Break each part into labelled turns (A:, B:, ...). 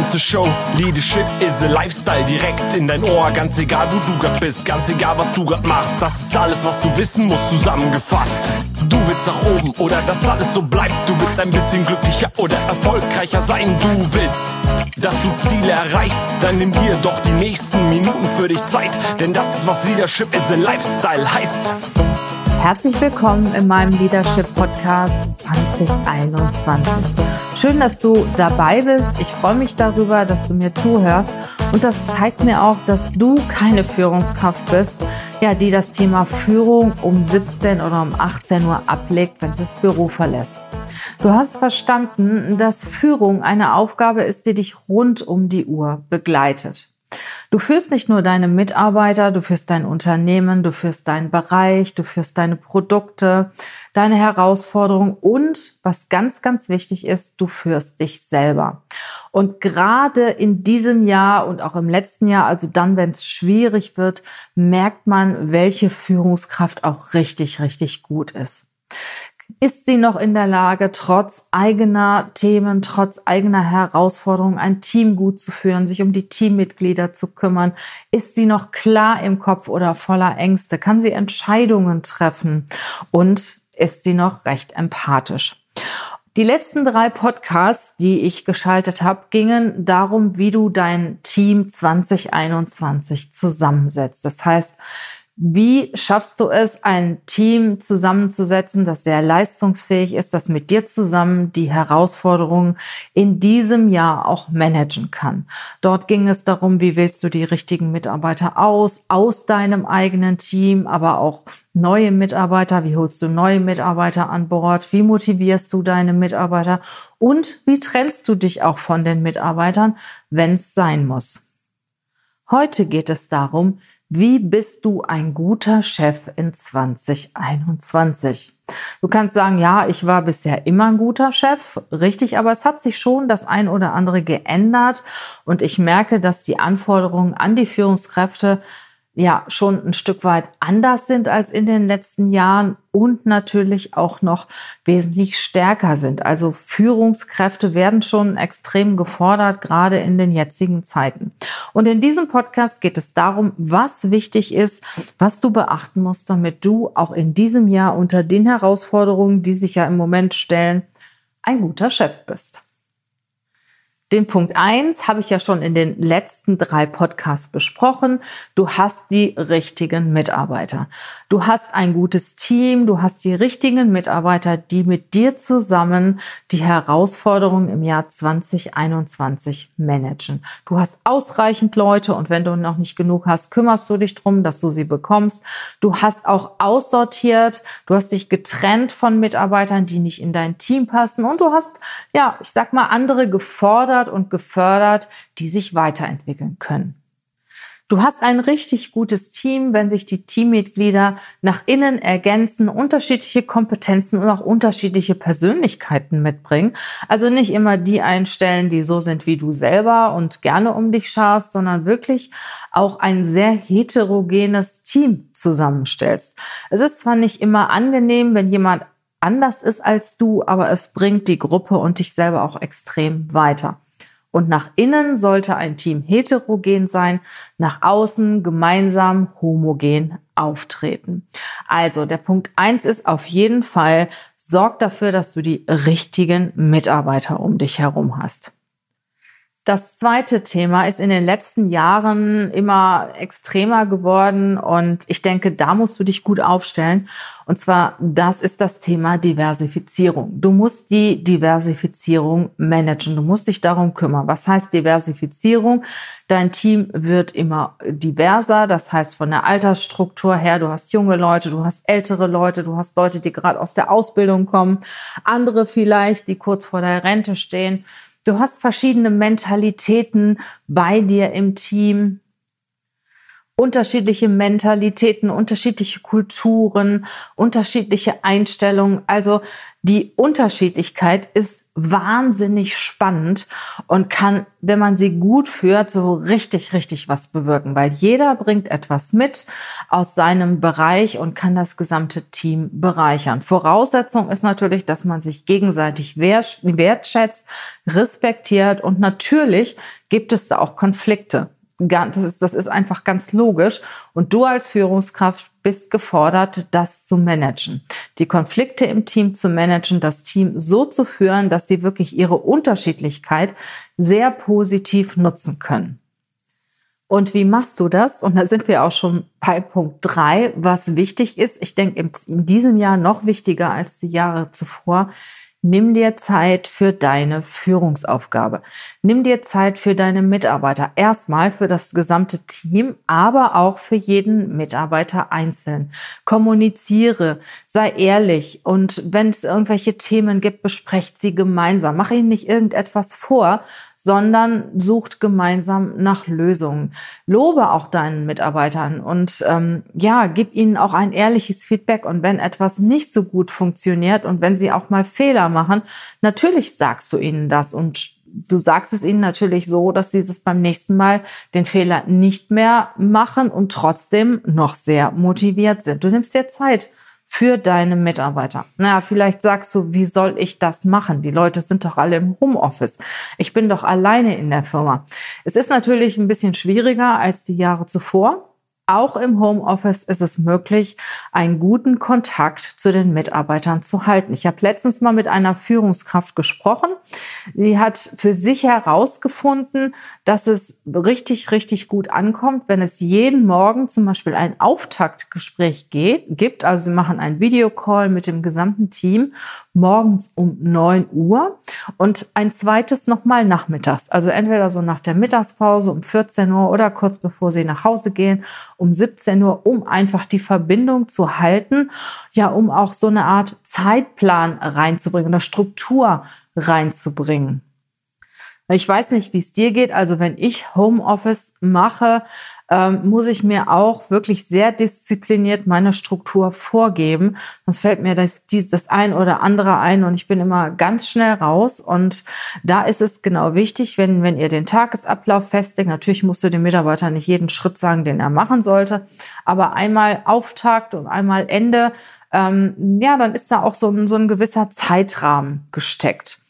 A: Welcome to Show. Leadership is a Lifestyle direkt in dein Ohr. Ganz egal, wo du grad bist, ganz egal, was du grad machst. Das ist alles, was du wissen musst, zusammengefasst. Du willst nach oben oder dass alles so bleibt. Du willst ein bisschen glücklicher oder erfolgreicher sein. Du willst, dass du Ziele erreichst. Dann nimm dir doch die nächsten Minuten für dich Zeit. Denn das ist, was Leadership is a Lifestyle heißt.
B: Herzlich willkommen in meinem Leadership Podcast 2021. Schön, dass du dabei bist. Ich freue mich darüber, dass du mir zuhörst. Und das zeigt mir auch, dass du keine Führungskraft bist, ja, die das Thema Führung um 17 oder um 18 Uhr ablegt, wenn sie das Büro verlässt. Du hast verstanden, dass Führung eine Aufgabe ist, die dich rund um die Uhr begleitet. Du führst nicht nur deine Mitarbeiter, du führst dein Unternehmen, du führst deinen Bereich, du führst deine Produkte, deine Herausforderungen und was ganz, ganz wichtig ist, du führst dich selber. Und gerade in diesem Jahr und auch im letzten Jahr, also dann, wenn es schwierig wird, merkt man, welche Führungskraft auch richtig, richtig gut ist. Ist sie noch in der Lage, trotz eigener Themen, trotz eigener Herausforderungen ein Team gut zu führen, sich um die Teammitglieder zu kümmern? Ist sie noch klar im Kopf oder voller Ängste? Kann sie Entscheidungen treffen? Und ist sie noch recht empathisch? Die letzten drei Podcasts, die ich geschaltet habe, gingen darum, wie du dein Team 2021 zusammensetzt. Das heißt, wie schaffst du es, ein Team zusammenzusetzen, das sehr leistungsfähig ist, das mit dir zusammen die Herausforderungen in diesem Jahr auch managen kann? Dort ging es darum, wie wählst du die richtigen Mitarbeiter aus, aus deinem eigenen Team, aber auch neue Mitarbeiter, wie holst du neue Mitarbeiter an Bord, wie motivierst du deine Mitarbeiter und wie trennst du dich auch von den Mitarbeitern, wenn es sein muss. Heute geht es darum, wie bist du ein guter Chef in 2021? Du kannst sagen, ja, ich war bisher immer ein guter Chef, richtig, aber es hat sich schon das ein oder andere geändert und ich merke, dass die Anforderungen an die Führungskräfte ja schon ein Stück weit anders sind als in den letzten Jahren und natürlich auch noch wesentlich stärker sind. Also Führungskräfte werden schon extrem gefordert, gerade in den jetzigen Zeiten. Und in diesem Podcast geht es darum, was wichtig ist, was du beachten musst, damit du auch in diesem Jahr unter den Herausforderungen, die sich ja im Moment stellen, ein guter Chef bist. Den Punkt eins habe ich ja schon in den letzten drei Podcasts besprochen. Du hast die richtigen Mitarbeiter. Du hast ein gutes Team, du hast die richtigen Mitarbeiter, die mit dir zusammen die Herausforderungen im Jahr 2021 managen. Du hast ausreichend Leute und wenn du noch nicht genug hast, kümmerst du dich drum, dass du sie bekommst. Du hast auch aussortiert, du hast dich getrennt von Mitarbeitern, die nicht in dein Team passen und du hast, ja, ich sag mal, andere gefordert und gefördert, die sich weiterentwickeln können. Du hast ein richtig gutes Team, wenn sich die Teammitglieder nach innen ergänzen, unterschiedliche Kompetenzen und auch unterschiedliche Persönlichkeiten mitbringen. Also nicht immer die einstellen, die so sind wie du selber und gerne um dich scharst, sondern wirklich auch ein sehr heterogenes Team zusammenstellst. Es ist zwar nicht immer angenehm, wenn jemand anders ist als du, aber es bringt die Gruppe und dich selber auch extrem weiter. Und nach innen sollte ein Team heterogen sein, nach außen gemeinsam homogen auftreten. Also der Punkt eins ist auf jeden Fall, sorg dafür, dass du die richtigen Mitarbeiter um dich herum hast. Das zweite Thema ist in den letzten Jahren immer extremer geworden und ich denke, da musst du dich gut aufstellen. Und zwar, das ist das Thema Diversifizierung. Du musst die Diversifizierung managen. Du musst dich darum kümmern. Was heißt Diversifizierung? Dein Team wird immer diverser. Das heißt, von der Altersstruktur her, du hast junge Leute, du hast ältere Leute, du hast Leute, die gerade aus der Ausbildung kommen, andere vielleicht, die kurz vor der Rente stehen. Du hast verschiedene Mentalitäten bei dir im Team. Unterschiedliche Mentalitäten, unterschiedliche Kulturen, unterschiedliche Einstellungen. Also die Unterschiedlichkeit ist wahnsinnig spannend und kann, wenn man sie gut führt, so richtig, richtig was bewirken, weil jeder bringt etwas mit aus seinem Bereich und kann das gesamte Team bereichern. Voraussetzung ist natürlich, dass man sich gegenseitig wertschätzt, respektiert und natürlich gibt es da auch Konflikte das ist, das ist einfach ganz logisch. Und du als Führungskraft bist gefordert, das zu managen. Die Konflikte im Team zu managen, das Team so zu führen, dass sie wirklich ihre Unterschiedlichkeit sehr positiv nutzen können. Und wie machst du das? Und da sind wir auch schon bei Punkt drei, was wichtig ist. Ich denke, in diesem Jahr noch wichtiger als die Jahre zuvor Nimm dir Zeit für deine Führungsaufgabe. Nimm dir Zeit für deine Mitarbeiter. Erstmal für das gesamte Team, aber auch für jeden Mitarbeiter einzeln. Kommuniziere, sei ehrlich und wenn es irgendwelche Themen gibt, besprecht sie gemeinsam. Mach ihnen nicht irgendetwas vor, sondern sucht gemeinsam nach Lösungen. Lobe auch deinen Mitarbeitern und ähm, ja, gib ihnen auch ein ehrliches Feedback. Und wenn etwas nicht so gut funktioniert und wenn sie auch mal Fehler machen, natürlich sagst du ihnen das und du sagst es ihnen natürlich so, dass sie das beim nächsten Mal den Fehler nicht mehr machen und trotzdem noch sehr motiviert sind. Du nimmst dir Zeit für deine Mitarbeiter. Naja, vielleicht sagst du, wie soll ich das machen? Die Leute sind doch alle im Homeoffice. Ich bin doch alleine in der Firma. Es ist natürlich ein bisschen schwieriger als die Jahre zuvor. Auch im Homeoffice ist es möglich, einen guten Kontakt zu den Mitarbeitern zu halten. Ich habe letztens mal mit einer Führungskraft gesprochen. Die hat für sich herausgefunden, dass es richtig, richtig gut ankommt, wenn es jeden Morgen zum Beispiel ein Auftaktgespräch geht, gibt. Also sie machen einen Videocall mit dem gesamten Team morgens um 9 Uhr und ein zweites nochmal nachmittags. Also entweder so nach der Mittagspause um 14 Uhr oder kurz bevor sie nach Hause gehen um 17 Uhr, um einfach die Verbindung zu halten, ja, um auch so eine Art Zeitplan reinzubringen oder Struktur reinzubringen. Ich weiß nicht, wie es dir geht. Also wenn ich Homeoffice mache, ähm, muss ich mir auch wirklich sehr diszipliniert meine Struktur vorgeben. Sonst fällt mir das, das ein oder andere ein und ich bin immer ganz schnell raus. Und da ist es genau wichtig, wenn, wenn ihr den Tagesablauf festlegt, natürlich musst du dem Mitarbeiter nicht jeden Schritt sagen, den er machen sollte, aber einmal Auftakt und einmal Ende, ähm, ja, dann ist da auch so, so ein gewisser Zeitrahmen gesteckt.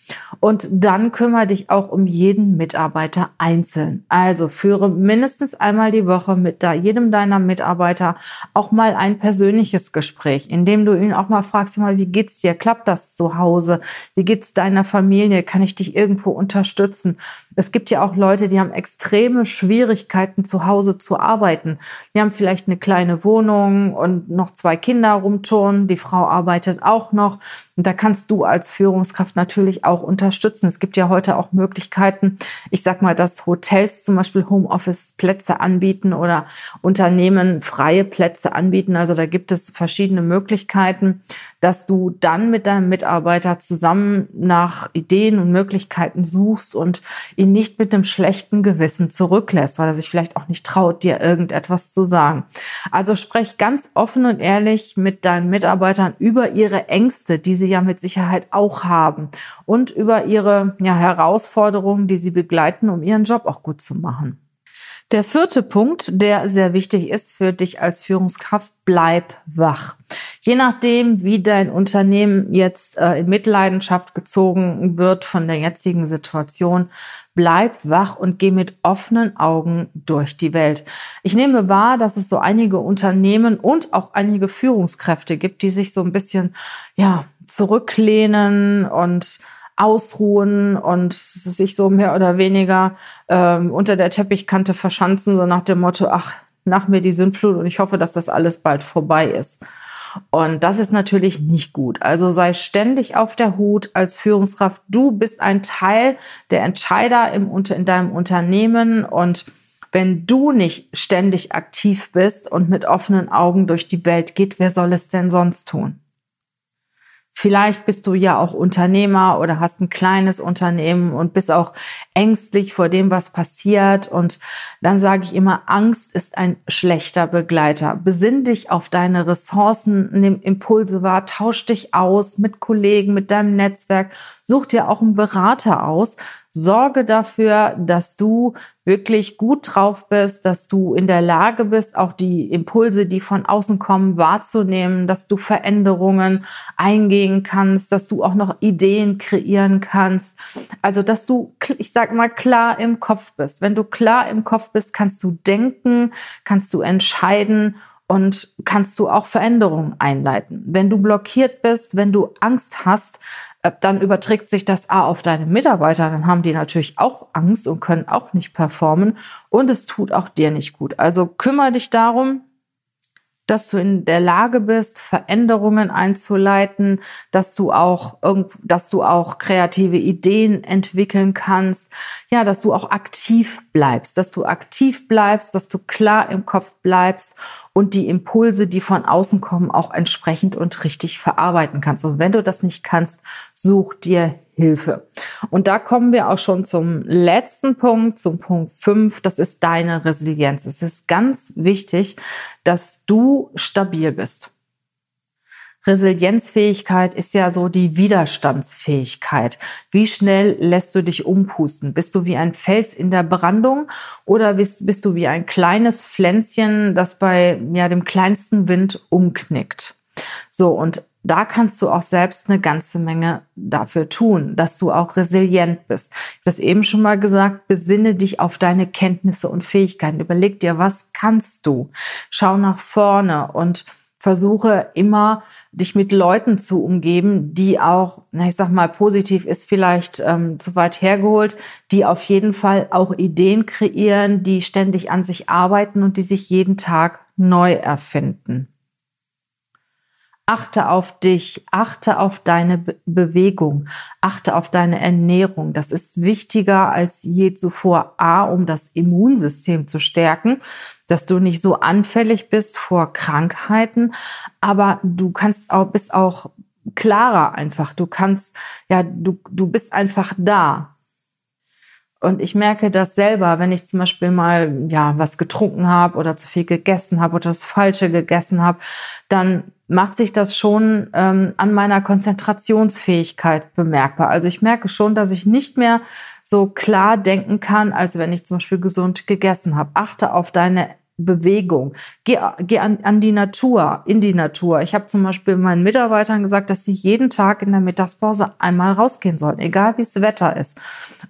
B: Und dann kümmere dich auch um jeden Mitarbeiter einzeln. Also führe mindestens einmal die Woche mit jedem deiner Mitarbeiter auch mal ein persönliches Gespräch, in dem du ihn auch mal fragst, mal, wie geht's dir? Klappt das zu Hause? Wie geht's deiner Familie? Kann ich dich irgendwo unterstützen? Es gibt ja auch Leute, die haben extreme Schwierigkeiten zu Hause zu arbeiten. Die haben vielleicht eine kleine Wohnung und noch zwei Kinder rumturnen. Die Frau arbeitet auch noch. Und da kannst du als Führungskraft natürlich auch unterstützen. Es gibt ja heute auch Möglichkeiten, ich sag mal, dass Hotels zum Beispiel Homeoffice-Plätze anbieten oder Unternehmen freie Plätze anbieten. Also da gibt es verschiedene Möglichkeiten, dass du dann mit deinem Mitarbeiter zusammen nach Ideen und Möglichkeiten suchst und ihn nicht mit einem schlechten Gewissen zurücklässt, weil er sich vielleicht auch nicht traut, dir irgendetwas zu sagen. Also sprech ganz offen und ehrlich mit deinen Mitarbeitern über ihre Ängste, die sie ja mit Sicherheit auch haben und über ihre ja, Herausforderungen, die sie begleiten, um ihren Job auch gut zu machen. Der vierte Punkt, der sehr wichtig ist für dich als Führungskraft, bleib wach. Je nachdem, wie dein Unternehmen jetzt äh, in Mitleidenschaft gezogen wird von der jetzigen Situation, bleib wach und geh mit offenen Augen durch die Welt. Ich nehme wahr, dass es so einige Unternehmen und auch einige Führungskräfte gibt, die sich so ein bisschen, ja, zurücklehnen und ausruhen und sich so mehr oder weniger ähm, unter der Teppichkante verschanzen, so nach dem Motto, ach, nach mir die Sündflut und ich hoffe, dass das alles bald vorbei ist. Und das ist natürlich nicht gut. Also sei ständig auf der Hut als Führungskraft. Du bist ein Teil der Entscheider im, in deinem Unternehmen und wenn du nicht ständig aktiv bist und mit offenen Augen durch die Welt geht, wer soll es denn sonst tun? Vielleicht bist du ja auch Unternehmer oder hast ein kleines Unternehmen und bist auch ängstlich vor dem, was passiert. Und dann sage ich immer, Angst ist ein schlechter Begleiter. Besinn dich auf deine Ressourcen, nimm Impulse wahr, tausch dich aus mit Kollegen, mit deinem Netzwerk, such dir auch einen Berater aus, Sorge dafür, dass du wirklich gut drauf bist, dass du in der Lage bist, auch die Impulse, die von außen kommen, wahrzunehmen, dass du Veränderungen eingehen kannst, dass du auch noch Ideen kreieren kannst. Also, dass du, ich sag mal, klar im Kopf bist. Wenn du klar im Kopf bist, kannst du denken, kannst du entscheiden und kannst du auch Veränderungen einleiten. Wenn du blockiert bist, wenn du Angst hast, dann überträgt sich das A auf deine Mitarbeiter, dann haben die natürlich auch Angst und können auch nicht performen und es tut auch dir nicht gut. Also kümmere dich darum, dass du in der Lage bist, Veränderungen einzuleiten, dass du auch dass du auch kreative Ideen entwickeln kannst, ja, dass du auch aktiv bleibst, dass du aktiv bleibst, dass du klar im Kopf bleibst und die Impulse, die von außen kommen, auch entsprechend und richtig verarbeiten kannst. Und wenn du das nicht kannst, such dir Hilfe. Und da kommen wir auch schon zum letzten Punkt, zum Punkt 5. Das ist deine Resilienz. Es ist ganz wichtig, dass du stabil bist. Resilienzfähigkeit ist ja so die Widerstandsfähigkeit. Wie schnell lässt du dich umpusten? Bist du wie ein Fels in der Brandung oder bist, bist du wie ein kleines Pflänzchen, das bei ja, dem kleinsten Wind umknickt? So, und da kannst du auch selbst eine ganze Menge dafür tun, dass du auch resilient bist. Ich habe das eben schon mal gesagt, besinne dich auf deine Kenntnisse und Fähigkeiten. Überleg dir, was kannst du? Schau nach vorne und versuche immer, dich mit Leuten zu umgeben, die auch, na, ich sag mal, positiv ist vielleicht ähm, zu weit hergeholt, die auf jeden Fall auch Ideen kreieren, die ständig an sich arbeiten und die sich jeden Tag neu erfinden. Achte auf dich, achte auf deine Be Bewegung, achte auf deine Ernährung. Das ist wichtiger als je zuvor. A, um das Immunsystem zu stärken, dass du nicht so anfällig bist vor Krankheiten, aber du kannst auch, bist auch klarer einfach. Du kannst, ja, du, du bist einfach da. Und ich merke das selber, wenn ich zum Beispiel mal ja was getrunken habe oder zu viel gegessen habe oder das Falsche gegessen habe, dann macht sich das schon ähm, an meiner Konzentrationsfähigkeit bemerkbar. Also ich merke schon, dass ich nicht mehr so klar denken kann, als wenn ich zum Beispiel gesund gegessen habe. Achte auf deine Bewegung. Geh, geh an, an die Natur, in die Natur. Ich habe zum Beispiel meinen Mitarbeitern gesagt, dass sie jeden Tag in der Mittagspause einmal rausgehen sollen, egal wie das Wetter ist.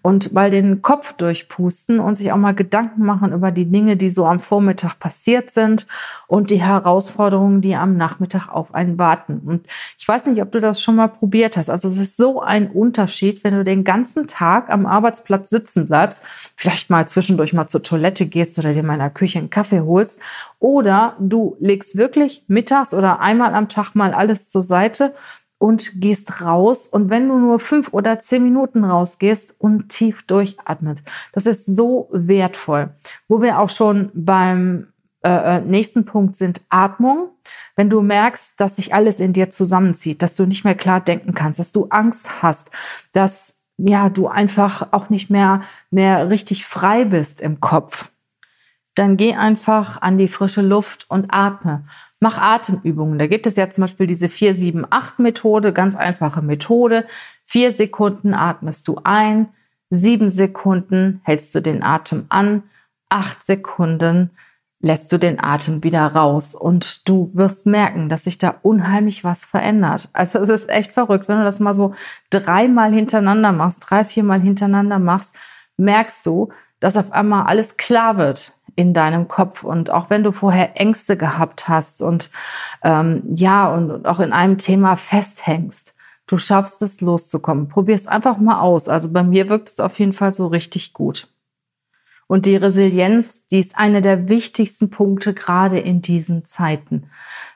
B: Und mal den Kopf durchpusten und sich auch mal Gedanken machen über die Dinge, die so am Vormittag passiert sind und die Herausforderungen, die am Nachmittag auf einen warten. Und ich weiß nicht, ob du das schon mal probiert hast. Also es ist so ein Unterschied, wenn du den ganzen Tag am Arbeitsplatz sitzen bleibst, vielleicht mal zwischendurch mal zur Toilette gehst oder dir in der Küche einen Kaffee holst oder du legst wirklich mittags oder einmal am Tag mal alles zur Seite und gehst raus. Und wenn du nur fünf oder zehn Minuten rausgehst und tief durchatmet, das ist so wertvoll. Wo wir auch schon beim äh, äh, nächsten Punkt sind Atmung. Wenn du merkst, dass sich alles in dir zusammenzieht, dass du nicht mehr klar denken kannst, dass du Angst hast, dass ja, du einfach auch nicht mehr, mehr richtig frei bist im Kopf, dann geh einfach an die frische Luft und atme. Mach Atemübungen. Da gibt es ja zum Beispiel diese 4-7-8-Methode, ganz einfache Methode. Vier Sekunden atmest du ein, sieben Sekunden hältst du den Atem an, acht Sekunden lässt du den Atem wieder raus und du wirst merken, dass sich da unheimlich was verändert. Also es ist echt verrückt, wenn du das mal so dreimal hintereinander machst, drei, viermal hintereinander machst, merkst du, dass auf einmal alles klar wird in deinem Kopf und auch wenn du vorher Ängste gehabt hast und ähm, ja und, und auch in einem Thema festhängst, du schaffst es loszukommen. Probier es einfach mal aus. Also bei mir wirkt es auf jeden Fall so richtig gut. Und die Resilienz, die ist einer der wichtigsten Punkte gerade in diesen Zeiten.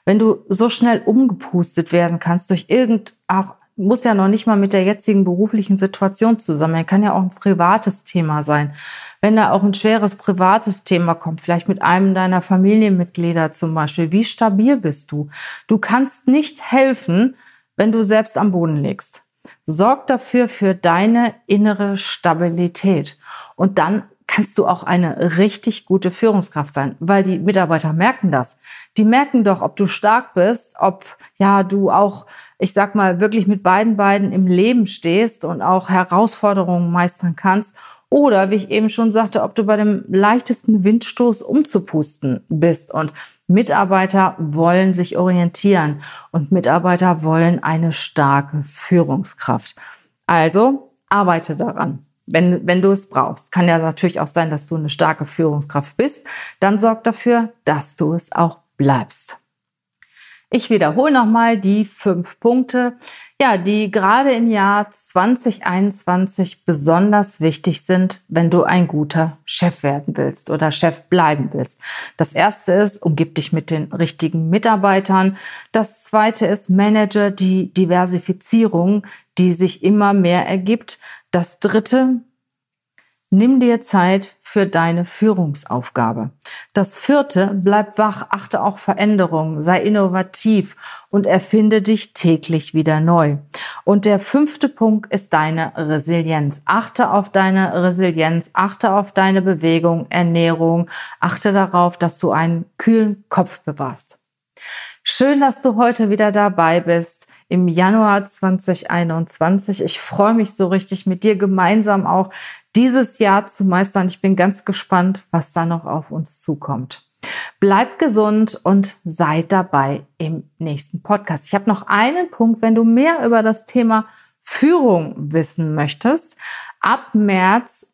B: Wenn du so schnell umgepustet werden kannst durch irgend auch muss ja noch nicht mal mit der jetzigen beruflichen Situation zusammen. Kann ja auch ein privates Thema sein. Wenn da auch ein schweres privates Thema kommt, vielleicht mit einem deiner Familienmitglieder zum Beispiel, wie stabil bist du? Du kannst nicht helfen, wenn du selbst am Boden liegst. Sorg dafür für deine innere Stabilität. Und dann kannst du auch eine richtig gute Führungskraft sein, weil die Mitarbeiter merken das. Die merken doch, ob du stark bist, ob ja du auch, ich sag mal, wirklich mit beiden Beinen im Leben stehst und auch Herausforderungen meistern kannst oder, wie ich eben schon sagte, ob du bei dem leichtesten Windstoß umzupusten bist. Und Mitarbeiter wollen sich orientieren und Mitarbeiter wollen eine starke Führungskraft. Also arbeite daran. Wenn, wenn du es brauchst. Kann ja natürlich auch sein, dass du eine starke Führungskraft bist. Dann sorg dafür, dass du es auch bleibst. Ich wiederhole nochmal die fünf Punkte, ja, die gerade im Jahr 2021 besonders wichtig sind, wenn du ein guter Chef werden willst oder Chef bleiben willst. Das erste ist, umgib dich mit den richtigen Mitarbeitern. Das zweite ist, manage die Diversifizierung, die sich immer mehr ergibt. Das dritte, Nimm dir Zeit für deine Führungsaufgabe. Das vierte, bleib wach, achte auch Veränderungen, sei innovativ und erfinde dich täglich wieder neu. Und der fünfte Punkt ist deine Resilienz. Achte auf deine Resilienz, achte auf deine Bewegung, Ernährung, achte darauf, dass du einen kühlen Kopf bewahrst. Schön, dass du heute wieder dabei bist im Januar 2021. Ich freue mich so richtig mit dir gemeinsam auch dieses Jahr zu meistern. Ich bin ganz gespannt, was da noch auf uns zukommt. Bleib gesund und sei dabei im nächsten Podcast. Ich habe noch einen Punkt, wenn du mehr über das Thema Führung wissen möchtest. Ab März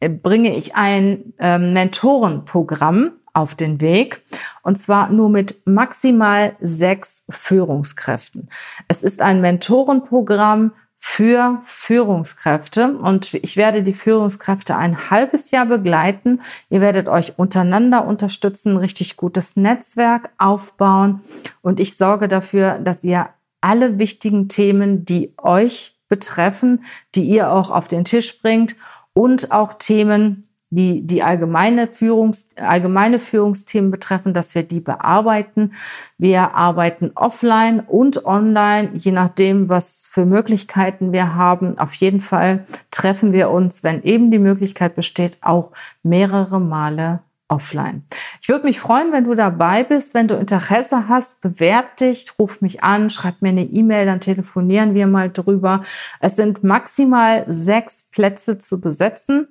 B: bringe ich ein äh, Mentorenprogramm auf den Weg und zwar nur mit maximal sechs Führungskräften. Es ist ein Mentorenprogramm für Führungskräfte und ich werde die Führungskräfte ein halbes Jahr begleiten. Ihr werdet euch untereinander unterstützen, richtig gutes Netzwerk aufbauen und ich sorge dafür, dass ihr alle wichtigen Themen, die euch betreffen, die ihr auch auf den Tisch bringt und auch Themen, die die allgemeine, Führungs, allgemeine Führungsthemen betreffen, dass wir die bearbeiten. Wir arbeiten offline und online, je nachdem, was für Möglichkeiten wir haben. Auf jeden Fall treffen wir uns, wenn eben die Möglichkeit besteht, auch mehrere Male offline. Ich würde mich freuen, wenn du dabei bist, wenn du Interesse hast, bewerb dich, ruf mich an, schreib mir eine E-Mail, dann telefonieren wir mal drüber. Es sind maximal sechs Plätze zu besetzen.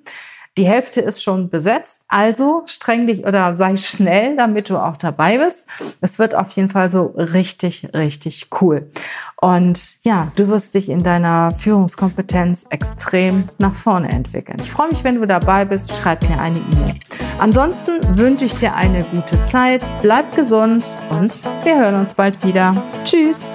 B: Die Hälfte ist schon besetzt, also streng dich oder sei schnell, damit du auch dabei bist. Es wird auf jeden Fall so richtig, richtig cool. Und ja, du wirst dich in deiner Führungskompetenz extrem nach vorne entwickeln. Ich freue mich, wenn du dabei bist. Schreib mir eine E-Mail. Ansonsten wünsche ich dir eine gute Zeit. Bleib gesund und wir hören uns bald wieder. Tschüss.